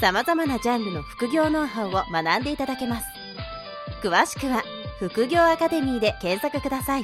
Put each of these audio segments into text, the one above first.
様々なジャンルの副業ノウハウを学んでいただけます詳しくは副業アカデミーで検索ください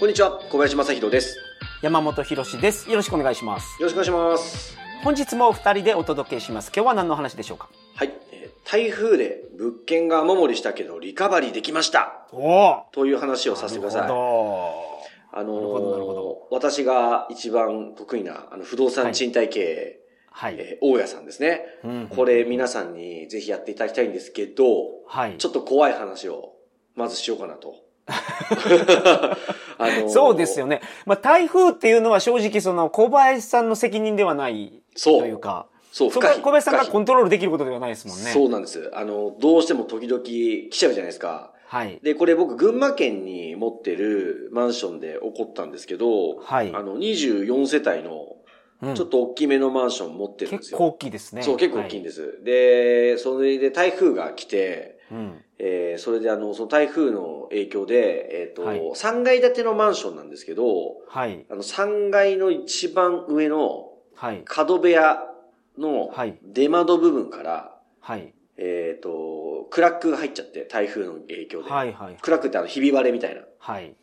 こんにちは、小林正宏です。山本博史です。よろしくお願いします。よろしくお願いします。本日も二人でお届けします。今日は何の話でしょうか？はい、えー台風で物件が雨漏りしたけどリカバリーできましたおおという話をさせてください。あのなるほどなるほどー私が一番得意なあの不動産賃貸経営、はい。えー大家さんですね。うんこれ皆さんにぜひやっていただきたいんですけど、はい。ちょっと怖い話をまずしようかなと。あのーそうですよね。まあ、台風っていうのは正直その小林さんの責任ではないそうというか、そう、そこは不可避小林さんがコントロールできることではないですもんね。そうなんです。あの、どうしても時々来ちゃうじゃないですか。はい。で、これ僕、群馬県に持ってるマンションで起こったんですけど、はいあの、24世帯の、うんちょっと大きめのマンション持ってるんですよ。結構大きいですね。そう、結構大きいんでです。で、それで台風が来て、す。うん。えーそれであの、その台風の影響で、えっ、と、はい3階建てのマンションなんですけど、はい。あの、3階の一番上のはい。角部屋のはい出窓部分から、はい。えっ、と、クラックが入っちゃって、台風の影響で。はい。はい。クラックってあの、ひび割れみたいな。はい。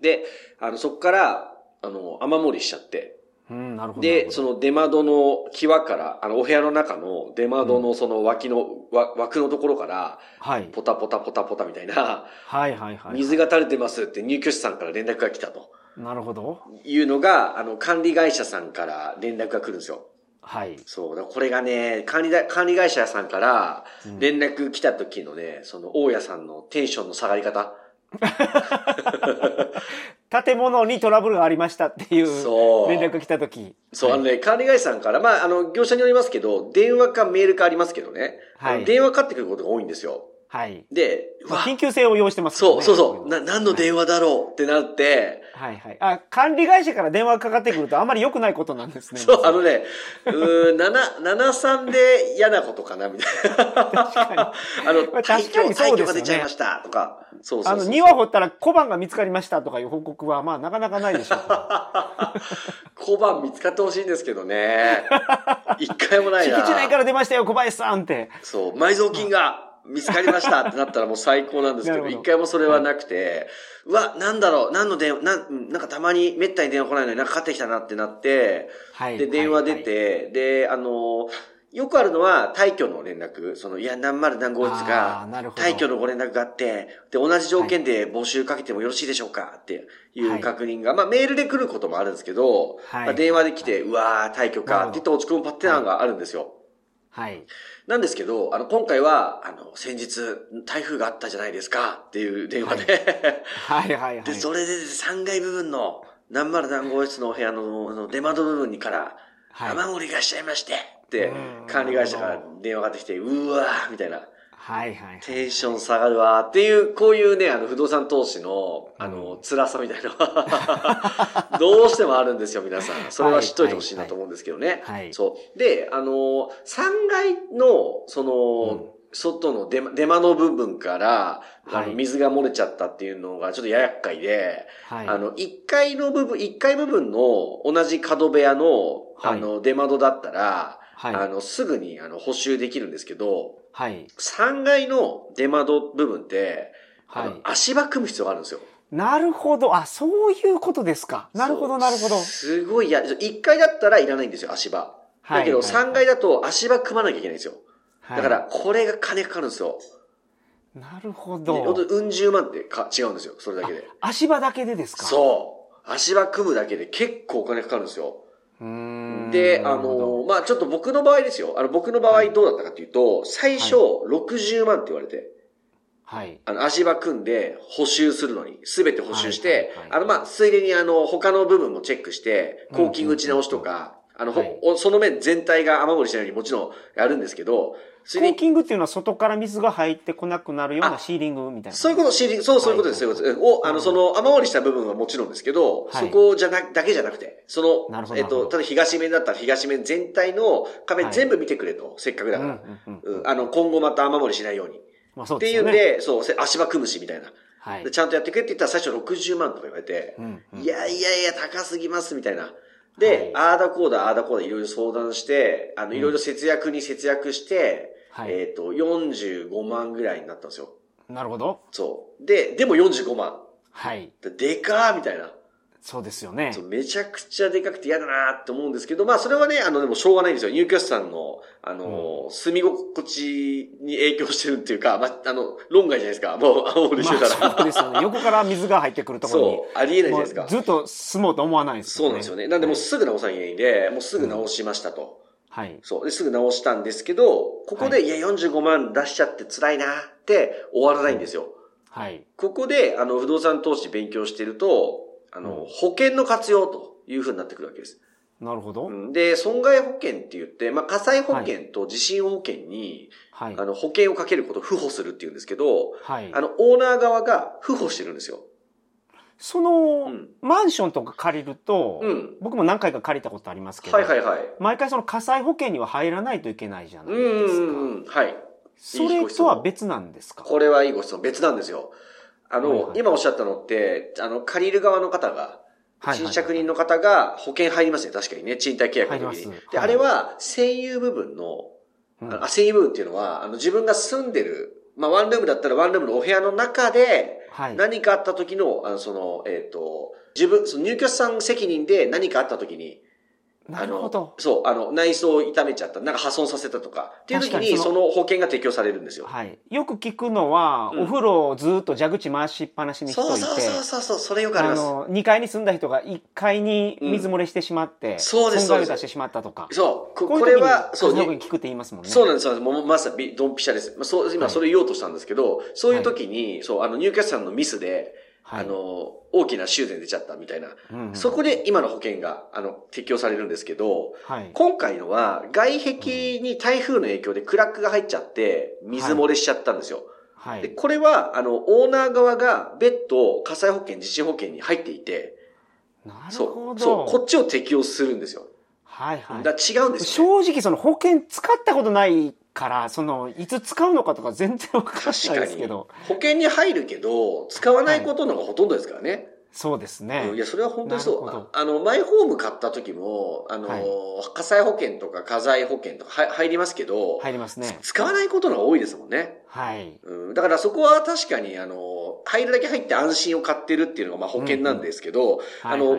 で、あの、そこから、あの、雨漏りしちゃって。うん、なるほど。で、その出窓の際から、あの、お部屋の中の出窓のその脇の、わ枠のところから、はい。ポタポタポタポタみたいな、はい。はい。はい。水が垂れてますって入居者さんから連絡が来たとなるほど。いうのが、あの、管理会社さんから連絡が来るんですよ。はい。そう。だからこれがね、管理だ、管理会社さんから連絡来た時のね、その大家さんのテンションの下がり方。建物にトラブルがありましたっていう連絡が来たとき。そう、あのね、管理会社さんから、まあ、あの、業者によりますけど、電話かメールかありますけどね。はい電話かかってくることが多いんですよ。はい。で、緊急性を要してますそう、そうそう、な、な、何の電話だろうってなって、はいはい。あ、管理会社から電話かかってくるとあんまり良くないことなんですね。そう、あのね、うーん、7、73で嫌なことかな、みたいな。確かにそうですよね退去が出ちゃいました、とか。そうそうそう。あの、庭掘ったら小判が見つかりましたとかいう報告は、まあ、なかなかないでしょう。小判見つかってほしいんですけどね。一回もないな。敷地内から出ましたよ、小林さんって。そう、埋蔵金が見つかりましたってなったらもう最高なんですけど、一回もそれはなくて、うわ、なんだろう、何の電話、なん、なんかたまにめったに電話来ないのになんかかかってきたなってなって、はい。で、電話出はいて、で、あの、よくあるのは退去の連絡、その、いや、何丸何号室あが退去のご連絡があって、で、同じ条件で募集かけてもよろしいでしょうかっていうはい。確認が、まあメールで来ることもあるんですけど、はい。まあ、電話で来て、うわー、退去かって言って落ち込むパターンがあるんですよ。はい。なんですけど、あの、今回は、あの、先日、台風があったじゃないですかっていう電話で、はい。はいはい。で、それで3階部分の何丸何号室のお部屋のあの出窓部分にから、はい。雨漏りがしちゃいまして、ってうん。管理会社から電話がかってきて、うわーみたいな、はいはいはい。テンション下がるわーっていう、こういうね、あの、不動産投資の、あの、辛さみたいな どうしてもあるんですよ、皆さん。それは知っといてほしいなと思うんですけどね。はいはいそう。で、あの、3階の、その、外の出出間の部分から、あの、はい水が漏れちゃったっていうのがちょっと厄介で、はい。あの、1階の部分、1階部分の同じ角部屋の、はいあの、出窓だったら、はいあの、すぐに、あの、補修できるんですけど、はい。3階の出窓部分って、はい。足場組む必要があるんですよ。なるほど。あ、そういうことですか。なるほど、なるほど。すごい、いや、1階だったらいらないんですよ、足場。はいだけど、はい3階だと足場組まなきゃいけないんですよ。はいだから、、これが金かかるんですよ。なるほで本当うん十万ってか違うんですよ、それだけで。足場だけでですか？う。そう。足場組むだけで結構お金かかるんですよ。うーん。で、あの、まあちょっと僕の場合ですよ。あの、僕の場合どうだったかというと、最初、60万って言われて、はい。あの、足場組んで補修するのに、すべて補修して、あの、まあ、ついでにあの、他の部分もチェックして、抗菌打ち直しとか、あの、はいほその面全体が雨漏りしないようにもちろんやるんですけど、コーキングっていうのは外から水が入ってこなくなるようなシーリングみたいな。そういうこと、シーリング、そう、そういうことです、そういうことです。を、あの、その、雨漏りした部分はもちろんですけど、はいそこじゃな、だけじゃなくて、その、えっと、ただ東面だったら東面全体の壁はい全部見てくれと、せっかくだから。あの、今後また雨漏りしないように。まあそうってですよね。いうんで、そう、せ足場組むしみたいな。はいで。ちゃんとやってくれって言ったら最初60万とか言われて、うんうんいやいやいや、高すぎます、みたいな。で、はあーだこうだ、あーだこうだ、いろいろ相談して、あの、いろいろ節約に節約して、はいえっ、と、45万ぐらいになったんですよ。なるほど。そう。で、でも45万。はい。ででかーみたいな。そうですよね。めちゃくちゃでかくて嫌だなーって思うんですけど、まあそれはね、あの、でもしょうがないんですよ。ニューキャストさんの、あの、住み心地に影響してるっていうか、まあ、あの、論外じゃないですか。もう、青森してたら。まあそうですよね。横から水が入ってくるところに。そう、ありえないじゃないですか。ずっと住もうと思わないですそうなんですよね。なんでもうすぐ直さないんで、もうすぐ直しましたと。はい。そう。で、すぐ直したんですけど、ここで、、はいや、45万出しちゃって辛いなって終わらないんですよ。はい。ここで、あの、不動産投資勉強してると、あの、うん保険の活用という風になってくるわけです。なるほど。うんで、損害保険って言って、まあ、火災保険と地震保険に、はいあ。の、保険をかけることを付保するって言うんですけど、はいあ。の、オーナー側が付保してるんですよ。その、うんマンションとか借りると、うん僕も何回か借りたことありますけど、はいはいはい。毎回その火災保険には入らないといけないじゃないうんですか。うんうん。はい。それとは別なんですか？これはいいご質問。別なんですよ。あの、はいはい今おっしゃったのって、あの、借りる側の方が、はい賃借人の方が保険入りますね。確かにね。賃貸契約の時に。で、はいあれは、占有部分の、うんあ占有部分っていうのは、あの、自分が住んでる、まあ、ワンルームだったらワンルームのお部屋の中で、はい。何かあった時の、あの、その、えっ、と、自分、その入居者さん責任で何かあった時に、なるほど。そう、あの、内装を傷めちゃった、なんか破損させたとか、っていう時に、その保険が適用されるんですよ。はい。よく聞くのは、うんお風呂をずっと蛇口回しっぱなしにしといて、そうそうそうそうそう、それよくあります。あの、2階に住んだ人が1階に水漏れしてしまって、そうです損害を出してしまったとか。そう、ここれは、そう、火災保に険聞くって言いますもんね。そうなんですよ。もうまさにドンピシャです。まあ、そう、今はいそれ言おうとしたんですけど、そういう時に、そう、あの、入居者さんのミスで、はいあの、大きな修繕出ちゃったみたいな。うんうんそこで今の保険が、あの、適用されるんですけど、はい。今回のは、外壁に台風の影響でクラックが入っちゃって、水漏れしちゃったんですよ。で、はい。これは、あの、オーナー側が別途火災保険、地震保険に入っていて、なるそう、ほど。そう、こっちを適用するんですよ。はいはい。だ違うんですよ、ね。正直その保険使ったことないから、その、いつ使うのかとか全然わかんないですけど。。保険に入るけど、使わないことの方がほとんどですからね。そうですね。うんいや、それは本当にそう。ああの、マイホーム買った時も、あの、はい火災保険とか家財保険とかは入りますけど、入りますね。使わないことの方が多いですもんね。はい。うん、だからそこは確かに、あの、入るだけ入って安心を買ってるっていうのがまあ保険なんですけど、あの、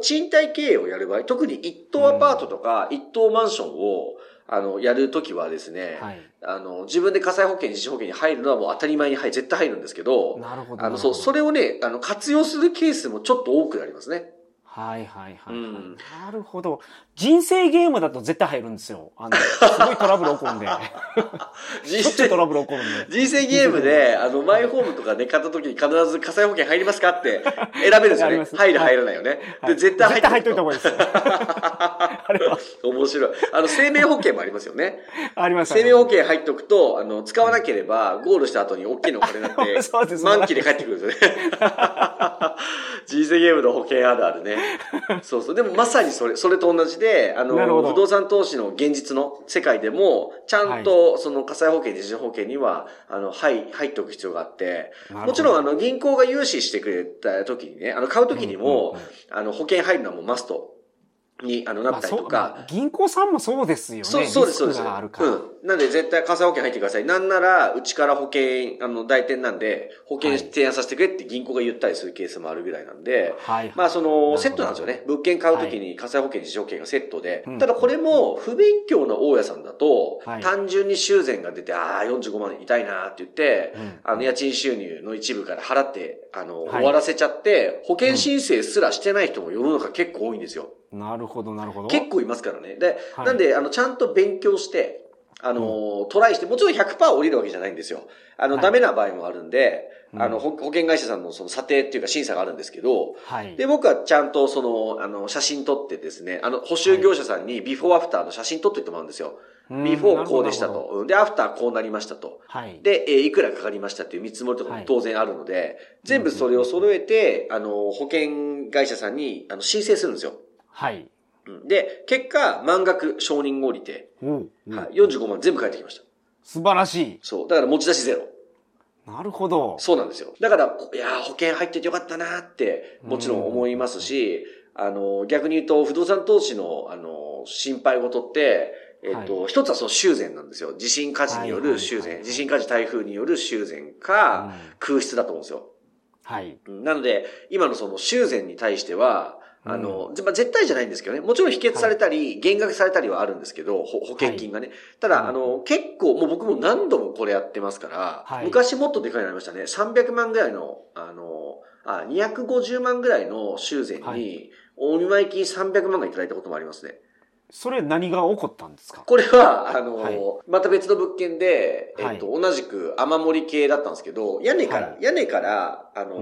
賃貸経営をやる場合、特に一棟アパートとか一棟マンションを、あの、やるときはですね、はい。あの、自分で火災保険、自治保険に入るのはもう当たり前に入る、絶対入るんですけど、なるほど。あの、そう、それ。れをね、あの、活用するケースもちょっと多くなりますね。はいはいはい、はいうんなるほど。人生ゲームだと絶対入るんですよ。あの、すごいトラブル起こるんで。人しょっちゅうト生、ラブル起こるんで。人生ゲームで、あの、マイホームとかね、買った時に必ず火災保険入りますかって 選べるんですよね。入る入らないよね。はいで、絶対入絶対入っといた方がいいですよ。あれは。面白い。あの、生命保険もありますよね。あります生命保険入っとくと、あの、使わなければ、ゴールした後に大きいのお金になって、そうです満期で帰ってくるんですよね。人生ゲームの保険あるあるね。そうそう。でもまさにそれ、それと同じで、あの、不動産投資の現実の世界でも、ちゃんと、その火災保険、地震保険には、あの、入、入っておく必要があって、もちろん、あの、銀行が融資してくれた時にね、あの、買う時にも、あの、保険入るのはもうマストに、あの、なったりとか、まあ銀行さんもそうですよね。そう、そうです、そうです。うん。なんで絶対火災保険入ってください。なんなら、うちから保険、あの、代店なんで、保険はい提案させてくれって銀行が言ったりするケースもあるぐらいなんで、はい。まあその、セットなんですよね。物件買うときに火災保険、自助保険がセットでうん。ただこれも、不勉強な大家さんだとはい、単純に修繕が出て、ああ、45万痛いなって言ってうん、あの、家賃収入の一部から払って、あの、はい終わらせちゃって、保険申請すらしてない人も世の中結構多いんですよ。なるほど、なるほど。結構いますからね。で、はいなんで、あの、ちゃんと勉強して、あの、トライして、もちろん100%降りるわけじゃないんですよ。あの、はいダメな場合もあるんで、あの、うん保保険会社さんのその査定っていうか審査があるんですけど、はい。で、僕はちゃんとその、あの、写真撮ってですね、あの、補修業者さんにビフォーアフターの写真撮ってってもらうんですよ。うんビフォーこうでした。と。うんで、アフターこうなりましたと。はい。で、えーいくらかかりましたっていう見積もりとかも当然あるので、全部それを揃えて、あの、保険会社さんに、あの、申請するんですよ。はい。うんで、結果、満額承認が降りて、うんうんはい、45万全部返ってきました。素晴らしい。そう。だから持ち出しゼロ。なるほど。そうなんですよ。だから、いやー保険入っててよかったなーって、もちろん思いますし、あの、逆に言うと、不動産投資の、あの、心配事って、えっと、一つはその修繕なんですよ。地震火事によはいはいはいる修繕。地震火事台風による修繕か、うん空室だと思うんですよ。はい。うんなので、今のその修繕に対しては、あの、まあ、絶対じゃないんですけどね。もちろん否決されたり、減額されたりはあるんですけど、ほ保険金がね。ただ、うんあの、結構、もう僕も何度もこれやってますから、はい。昔もっとでかいようになりましたね。300万ぐらいの、あの、あ、250万ぐらいの修繕はに、お見舞い金300万がいただいたこともありますね。それ何が起こったんですか？これは、あの、はい。また別の物件で、えっと、同じく雨漏り系だったんですけど、屋根から、は屋根から、あの、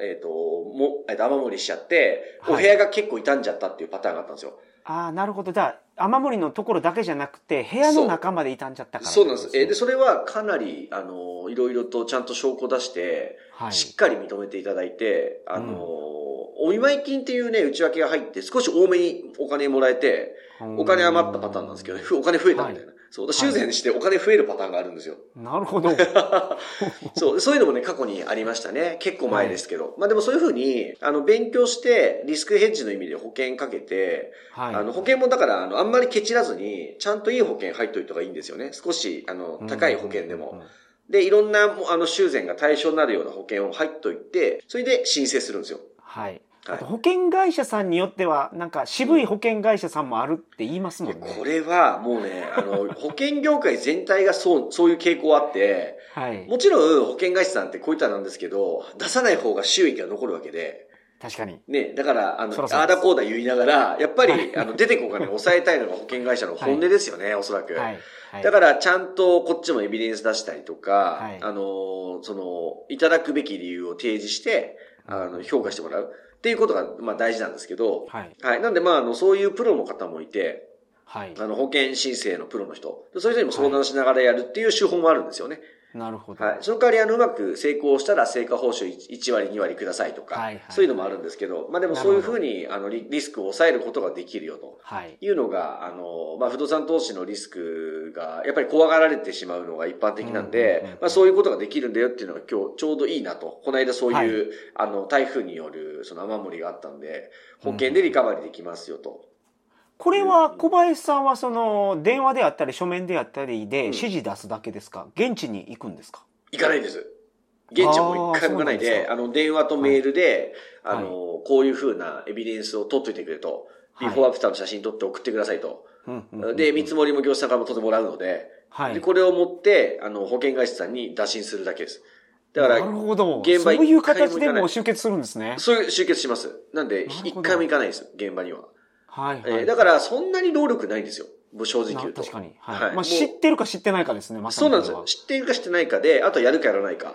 えっと、も、えっと、雨漏りしちゃって、はいお部屋が結構傷んじゃったっていうパターンがあったんですよ。ああ、なるほど。じゃあ、雨漏りのところだけじゃなくて、部屋の中まで傷んじゃったからそうなんです。えーで、ねそれはかなり、あの、いろいろとちゃんと証拠出して、はい。しっかり認めていただいて、あの、お見舞い金っていうね、内訳が入って、少し多めにお金もらえて、お金余ったパターンなんですけど お金増えたみたいな。そう、修繕してお金増えるパターンがあるんですよ。なるほど。そう、そういうのもね、過去にありましたね。結構前ですけど。まあでもそういうふうに、あの、勉強して、リスクヘッジの意味で保険かけて、はい。あの、保険もだから、あの、あんまりケチらずに、ちゃんといい保険入っといた方がいいんですよね。少し、あの、高い保険でも。で、いろんな、あの、修繕が対象になるような保険を入っといて、それで申請するんですよ。はい。はいあと保険会社さんによっては、なんか渋い保険会社さんもあるって言いますもんね。これは、もうね、あの、保険業界全体がそう、そういう傾向あって、はい。もちろん保険会社さんってこういったなんですけど、出さない方が収益が残るわけで、確かに。ね、だから、あの、ああだこうだ言いながら、やっぱり、あの、出てこうかね、抑えたいのが保険会社の本音ですよね、おそらく。はい。はい。だから、ちゃんとこっちもエビデンス出したりとか、はいあの、その、いただくべき理由を提示して、あの、評価してもらうっていうことが、まあ大事なんですけど、はい。はい。なんで、まあ、あの、そういうプロの方もいて、はい。あの、保険申請のプロの人、そういう人にも相談しながらやるっていう手法もあるんですよね。なるほど。はい。その代わり、あの、うまく成功したら成果報酬1割、2割くださいとか、はいはいそういうのもあるんですけど、まあでもそういうふうに、あのリ、リスクを抑えることができるよと。はい。いうのが、あの、まあ、不動産投資のリスクが、やっぱり怖がられてしまうのが一般的なんうんうんでうん、まあ、そういうことができるんだよっていうのが今日ちょうどいいなと。この間そういう、あの、台風による、その雨漏りがあったんで、保険でリカバリーできますよと。これは小林さんはその電話であったり書面であったりでうん。指示出すだけですか？現地に行くんですか？行かないです。現地はもう一回も行かないで、あの、電話とメールで、はい。あの、こういうふうなエビデンスを取っといてくれと。ビフォーアフターの写真撮って送ってくださいと。で、見積もりも業者さんからも当然もらうので、はい。で、これを持って、あの、保険会社さんに打診するだけです。だから、なるほど。現場そういう形でもう集結するんですね。そういう集結します。なんで、一回も行かないです、現場には。はいはい、えーだから、そんなに労力ないんですよ。正直言うと。な確かに、はいはいまあ、知ってるか知ってないかですねまさそうなんですよ。知っているか知ってないかで、あとはやるかやらないか。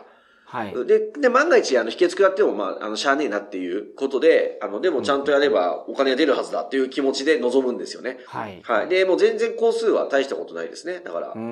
はいで、で、万が一、あの、秘訣食らっても、まあ、あの、しゃあねえなっていうことで、あの、でもちゃんとやればお金が出るはずだっていう気持ちで臨むんですよね。はいはい。で、もう全然工数は大したことないですね。だからう。んう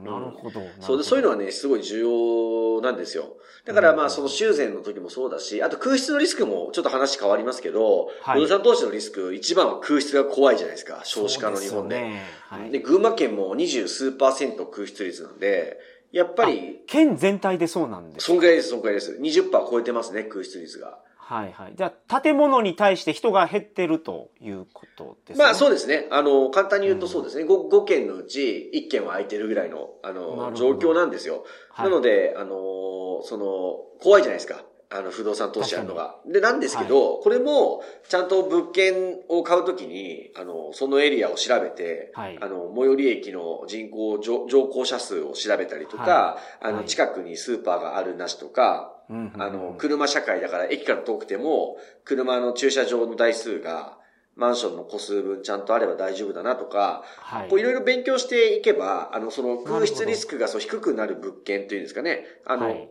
んなるほど、そうで、そういうのはね、すごい重要なんですよ。だからまあ、その修繕の時もそうだし、あと空室のリスクもちょっと話変わりますけど、はい不動産投資のリスク、一番は空室が怖いじゃないですか。少子化の日本で。そうすよねはい、で、群馬県も二十数パーセント空室率なんで、やっぱり、県全体でそうなんですそんぐらいです、そんぐらいです。20%超えてますね、空室率が。はいはいじゃあ建物に対して人が減ってるということですねまあそうですね。あの、簡単に言うとそうですね。5, 5件のうち1件は空いてるぐらいの、あの、ほ状ど況なんですよ。はいなので、あの、その、怖いじゃないですか。あの、不動産投資やるのが。で、なんですけど、これも、ちゃんと物件を買うときに、あの、そのエリアを調べて、はい。あの、最寄り駅の人口乗乗降者数を調べたりとか、はあの、はい。近くにスーパーがあるなしとか、あの、車社会だから駅から遠くても、車の駐車場の台数が、マンションの個数分ちゃんとあれば大丈夫だなとか、はい。こういろいろ勉強していけば、あの、その空室リスクがそう低くなる物件っていうんですかね、あの、はい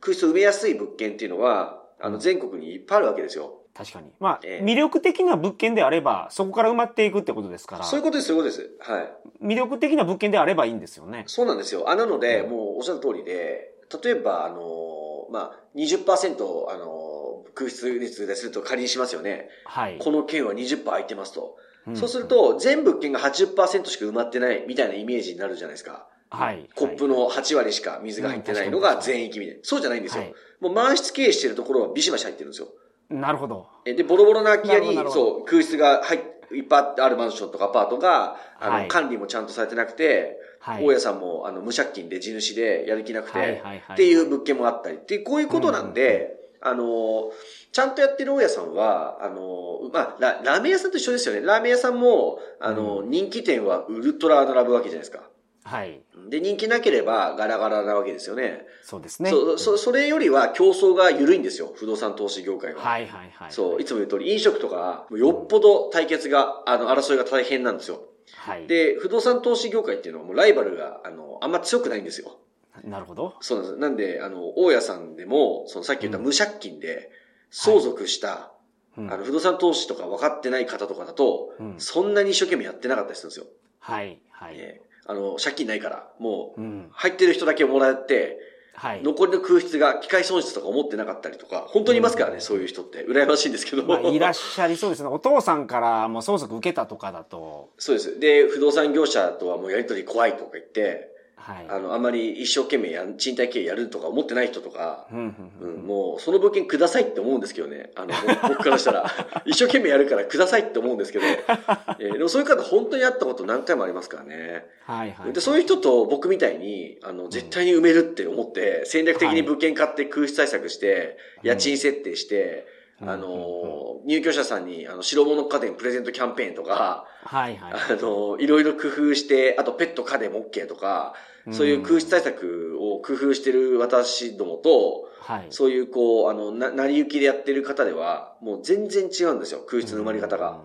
空室を埋めやすい物件っていうのは、あの、全国にいっぱいあるわけですよ。確かに。まあ、ええ魅力的な物件であれば、そこから埋まっていくってことですから、そういうことです、そういうことです。はい。魅力的な物件であればいいんですよね。そうなんですよ。あ、なので、うんもうおっしゃる通りで、例えば、あの、まあ、20%、あの、空室率ですると仮にしますよね。はい。この件は20%空いてますと。んそうする、と、全物件が80%しか埋まってないみたいなイメージになるじゃないですか。はい。コップの8割しか水が入ってないのが全域みたいな。そうじゃないんですよ。はいもう満室経営してるところはビシバシ入ってるんですよ。なるほど。えで、ボロボロな空き家にそう、空室が入っいっぱいあるマンションとかアパートが、あの、はい管理もちゃんとされてなくて、はい。大家さんも、あの、無借金で地主でやる気なくて、っていう物件もあったり、ってこういうことなんで、あの、ちゃんとやってる大家さんは、あの、まあ、ララーメン屋さんと一緒ですよね。ラーメン屋さんも、あの、人気店はウルトラ並ぶわけじゃないですか。はい。で、人気なければガラガラなわけですよね。そうですね。そう、そ、それよりは競争が緩いんですよ。不動産投資業界は。はいはいはい。そう、いつも言う通り、飲食とか、よっぽど対決が、あの、争いが大変なんですよ。はい。で、不動産投資業界っていうのはもうライバルが、あの、あんま強くないんですよ。なるほど。そうなんです。なんで、あの、大家さんでも、そのさっき言った無借金で、相続した、うんあの、不動産投資とか分かってない方とかだと、うんそんなに一生懸命やってなかったりするんですよ。はいはい。えーあの、借金ないから、もう、うん。入ってる人だけもらって、はい。残りの空室が機械損失とか思ってなかったりとか、本当にいますからね、そういう人って。羨ましいんですけど。まあ、いらっしゃりそうですね。お父さんからもう相続受けたとかだと、そうです。で、不動産業者とはもうやりとり怖いとか言って、はい。あの、あまり一生懸命やん賃貸経営やるとか思ってない人とか、うんうんう、うんんもう、その物件くださいって思うんですけどね。あの、僕 僕からしたら、一生懸命やるからくださいって思うんですけど、えーでもそういう方本当に会ったこと何回もありますからね。はいはい。で、そういう人と僕みたいに、あの、絶対に埋めるって思って、戦略的に物件買って空室対策して、うん家賃設定して、うんあの、入居者さんに、あの、白物家電プレゼントキャンペーンとか、はいはい。あの、いろいろ工夫して、あとペット家電も OK とか、そういう空室対策を工夫してる私どもと、はい。そういうこう、あの、な、成り行きでやってる方では、もう全然違うんですよ、空室の埋まり方が。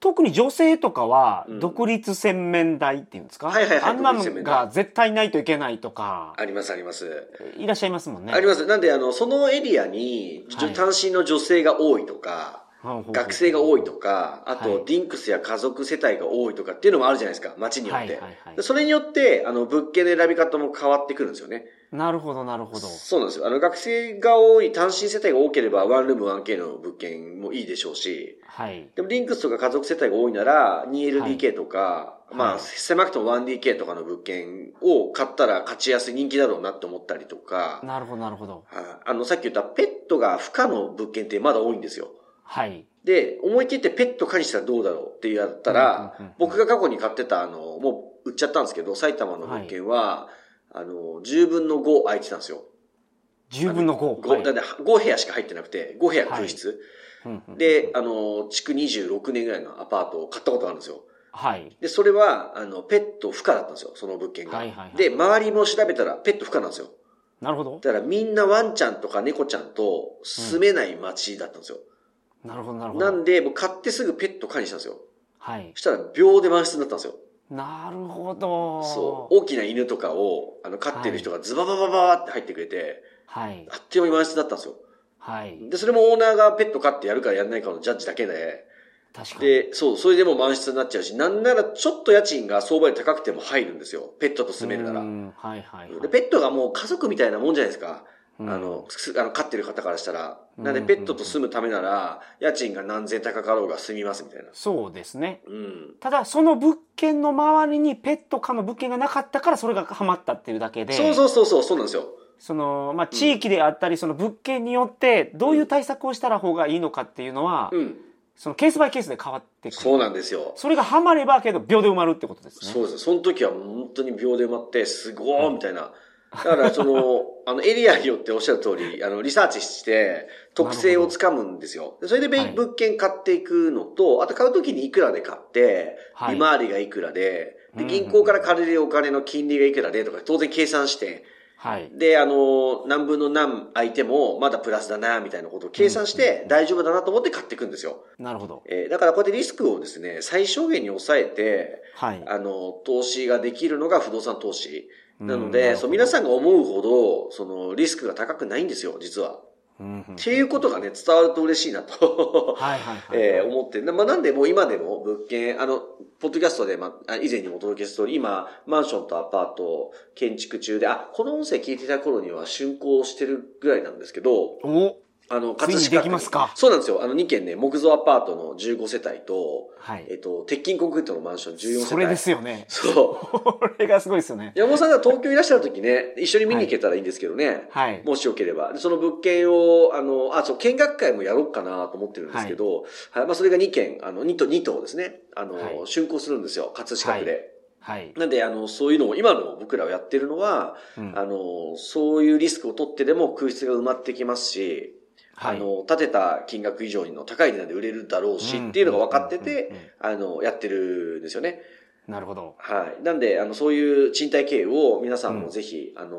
特に女性とかはう、ん独立洗面台っていうんですか、はいはいはいあんなのが絶対ないといけないとか、ありますあります。いらっしゃいますもんね。あります。なんで、あの、そのエリアに、単身の女性が多いとか、学生が多いとか、あと、はいディンクスや家族世帯が多いとかっていうのもあるじゃないですか、街によって。それによって、あの、物件の選び方も変わってくるんですよね。なるほど、なるほど。そうなんですよ。あの、学生が多い、単身世帯が多ければ、ワンルーム 1K の物件もいいでしょうし、はい。でも、リンクスとか家族世帯が多いなら、2LDK とか、まあ、はい狭くとも 1DK とかの物件を買ったら勝ちやすい人気だろうなって思ったりとか、なるほど、なるほど。はいあの、さっき言ったペットが不可の物件ってまだ多いんですよ。はい。で、思い切ってペット可にしたらどうだろうってやったら、うんうんうんうん僕が過去に買ってたあの、もう売っちゃったんですけど、埼玉の物件は、あの、10分の5空いてたんですよ。10分の5。5、だって5部屋しか入ってなくて、5部屋空室。うんうんで、あの、築26年ぐらいのアパートを買ったことがあるんですよ。はい。で、それは、あの、ペット不可だったんですよ、その物件が。はいはいはいで、周りも調べたらペット不可なんですよ。なるほど。だからみんなワンちゃんとか猫ちゃんと住めない街だったんですよ。なるほど、なるほど。なんで、もう買ってすぐペット可にしたんですよ。はいそ。したら秒で満室になったんですよ。なるほど。そう。大きな犬とかを、あの、飼ってる人がズババババーって入ってくれて、はい。あっという間に満室だったんですよ。はい。で、それもオーナーがペット飼ってやるかやらないかのジャッジだけで、確かに。で、そう、それでも満室になっちゃうし、なんならちょっと家賃が相場より高くても入るんですよ。ペットと住めるならう。んはいはいはい。で、ペットがもう家族みたいなもんじゃないですか。うんあの、すあの、飼ってる方からしたら。なんで、うんペットと住むためなら、家賃が何千高かろうが住みますみたいな。そうですね。うん。ただ、その物件の周りにペット可の物件がなかったから、それがハマったっていうだけで。そうそうそうそう、そうなんですよ。その、まあ、地域であったり、その物件によって、どういう対策をしたら方がいいのかっていうのは、うん。そのケースバイケースで変わってくる。そうなんですよ。それがハマればけど、秒で埋まるってことですね。そうです。その時は本当に秒で埋まって、すごーみたいな。だから、その、あの、エリアによっておっしゃる通り、あの、リサーチして、特性をつかむんですよ。でそれでべ、はい物件買っていくのと、あと買う時にいくらで買って、はい利回りがいくらで、で、うん銀行から借りるお金の金利がいくらでとか、当然計算して、はい。で、あの、何分の何相手もまだプラスだな、みたいなことを計算して大丈夫だなと思って買っていくんですよ。なるほど。えーだからこうやってリスクをですね、最小限に抑えて、はい。あの、投資ができるのが不動産投資。なのうんで、そう、皆さんが思うほど、その、リスクが高くないんですよ、実は。っていうことがね、伝わると嬉しいなと。はいはいはい。えー思って、なまあ、なんでもう今でも物件、あの、ポッドキャストで、まあ、以前にもお届けした通り、今、マンションとアパート建築中で、あ、この音声聞いていた頃には竣工してるぐらいなんですけど、おあの、葛飾区できますか？そうなんですよ。あの2軒ね、木造アパートの15世帯と、はいえっと、鉄筋コンクリートのマンション14世帯。それですよね。そう。これがすごいですよね。山本さんが東京いらっしゃる時ね、一緒に見に行けたらいいんですけどね。はい。もしよければ。でその物件を、あの、あ、そう、見学会もやろうかなと思ってるんですけど、はい、まあ、それが2件、あの、2棟、2棟ですね。あの、はい竣工するんですよ、葛飾区で。はい。なんで、あの、そういうのを、今の僕らをやってるのは、うんあの、そういうリスクを取ってでも空室が埋まってきますし、はいあの、立てた金額以上の高い値段で売れるだろうし、っていうのが分かってて、あの、やってるんですよね。なるほど。はい。なんで、あの、そういう賃貸経営を皆さんもぜひ、あの、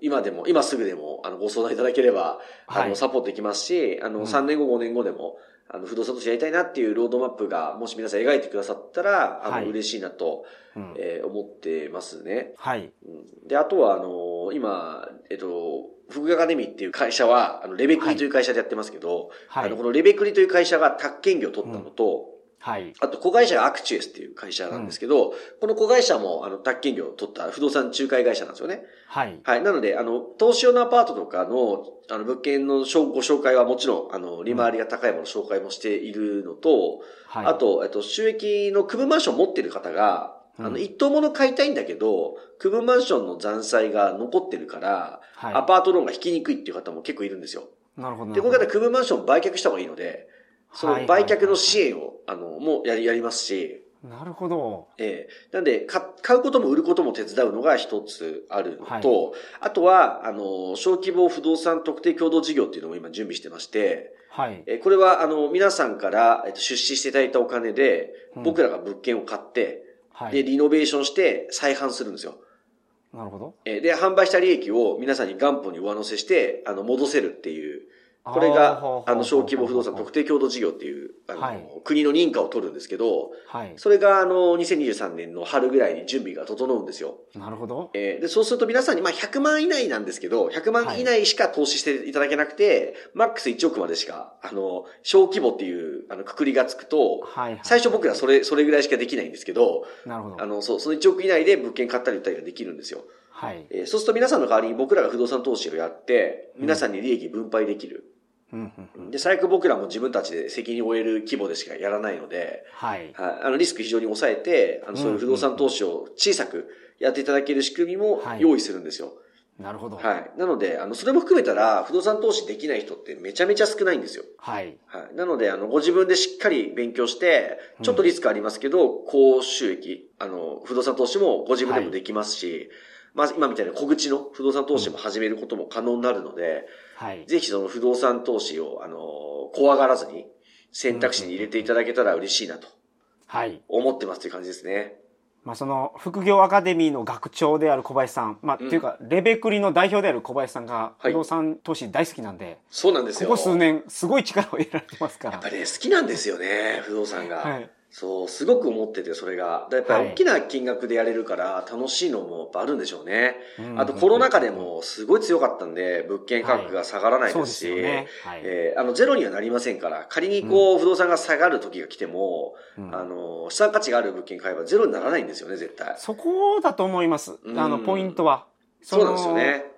今でも、今すぐでも、あの、ご相談いただければ、あの、はいサポートできますし、あの、うん3年後、5年後でも、あの、不動産投資やりたいなっていうロードマップが、もし皆さん描いてくださったら、あの、はい。嬉しいなと、うん。えー思ってますね。はい。うん。で、あとは、あの、今、えっと、福アカデミーっていう会社は、あの、レベクリという会社でやってますけど、はい。あの、このレベクリという会社が宅建業を取ったのと、はい。あと、子会社がアクチュエスっていう会社なんですけど、この子会社も、あの、宅建業を取った不動産仲介会社なんですよね。はい。はい。なので、あの、投資用のアパートとかの、あの、物件の紹ご紹介はもちろん、あの、利回りが高いものを紹介もしているのと、はい。あ、と、えっと、収益の区分マンションを持ってる方が、あの、うん一棟もの買いたいんだけど、区分マンションの残債が残ってるから、はい。アパートローンが引きにくいっていう方も結構いるんですよ。なるほど。で、この方、区分マンションを売却した方がいいので、その売却の支援を、あの、もうやり、やりますし、なるほど。ええなんで、か買うことも売ることも手伝うのが一つあるのと、あとは、あの、小規模不動産特定共同事業っていうのも今準備してまして、はい。えこれは、あの、皆さんから、えっと、出資していただいたお金で、うん僕らが物件を買って、で、はい。リノベーションして再販するんですよ。なるほど。えで、販売した利益を皆さんに元本に上乗せして、あの、戻せるっていう、これが、あの、小規模不動産特定共同事業っていう、あの、はい国の認可を取るんですけど、はい。それが、あの、2023年の春ぐらいに準備が整うんですよ。なるほど。えーで、そうすると皆さんに、まあ、100万以内なんですけど、100万以内しか投資していただけなくて、マックス1億までしか、あの、小規模っていう、あの、くくりがつくと、はい。最初僕らそれ、それぐらいしかできないんですけど、なるほど。あの、そう、その1億以内で物件買ったり売ったりができるんですよ。はい。えーそうすると皆さんの代わりに僕らが不動産投資をやって、皆さんに利益分配できる。うんで、最悪僕らも自分たちで責任を負える規模でしかやらないので、はい。はい、あの、リスク非常に抑えて、あの、そういう不動産投資を小さくやっていただける仕組みもはい用意するんですよ。なるほど。はい。なので、あの、それも含めたら、不動産投資できない人ってめちゃめちゃ少ないんですよ。はい。はい。なので、あの、ご自分でしっかり勉強して、ちょっとリスクありますけど、高収益、あの、不動産投資もご自分でもできますし、まあ、今みたいな小口の不動産投資も始めることも可能になるので、はい。ぜひその不動産投資を、あの、怖がらずに選択肢に入れていただけたら嬉しいなとはい。思ってますという感じですね。まあ、その、副業アカデミーの学長である小林さん、まあ、うんっていうか、レベクリの代表である小林さんが、はい不動産投資大好きなんで、そうなんですよ。ここ数年、すごい力を入れられてますからやっぱ。りね、好きなんですよね、不動産が。はい。そう、すごく思ってて、それが。だやっぱりはい大きな金額でやれるから、楽しいのもあるんでしょうね。うんあとコロナ禍でもすごい強かったんで、物件価格が下がらないですし、よね。はい。えーあの、ゼロにはなりませんから、仮にこう、不動産が下がる時が来ても、うんあの、資産価値がある物件買えばゼロにならないんですよね、絶対。そこだと思います。うんあの、ポイントは。そうなんですよね。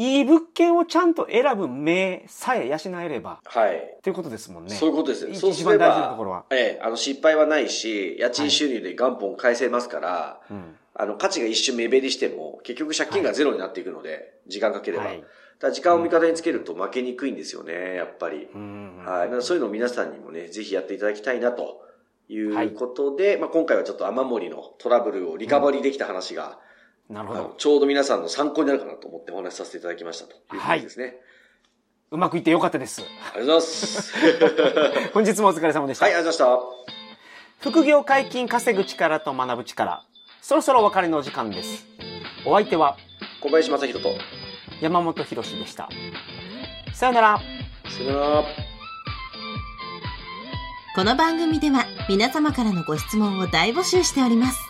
いい物件をちゃんと選ぶ目さえ養えれば、はい。っていうことですもんね。そういうことです。一そうすれば一番大事なところは。ええあの、失敗はないし、家賃収入で元本返せますから、うん。あの、価値が一瞬目減りしても、結局借金がゼロになっていくので、時間かければ。はい。ただ時間を味方につけると負けにくいんですよね、やっぱり。うん。はい。そういうのを皆さんにもね、ぜひやっていただきたいなということで、まあ今回はちょっと雨漏りのトラブルをリカバリーできた話が、なるほど。ちょうど皆さんの参考になるかなと思ってお話しさせていただきましたという感じですね。うまくいってよかったです。ありがとうございます。本日もお疲れ様でした。はい、ありがとうございました。副業解禁稼ぐ力と学ぶ力。そろそろお別れのお時間です。お相手は、小林正宏と、山本博史でした。さよなら。さよなら。この番組では皆様からのご質問を大募集しております。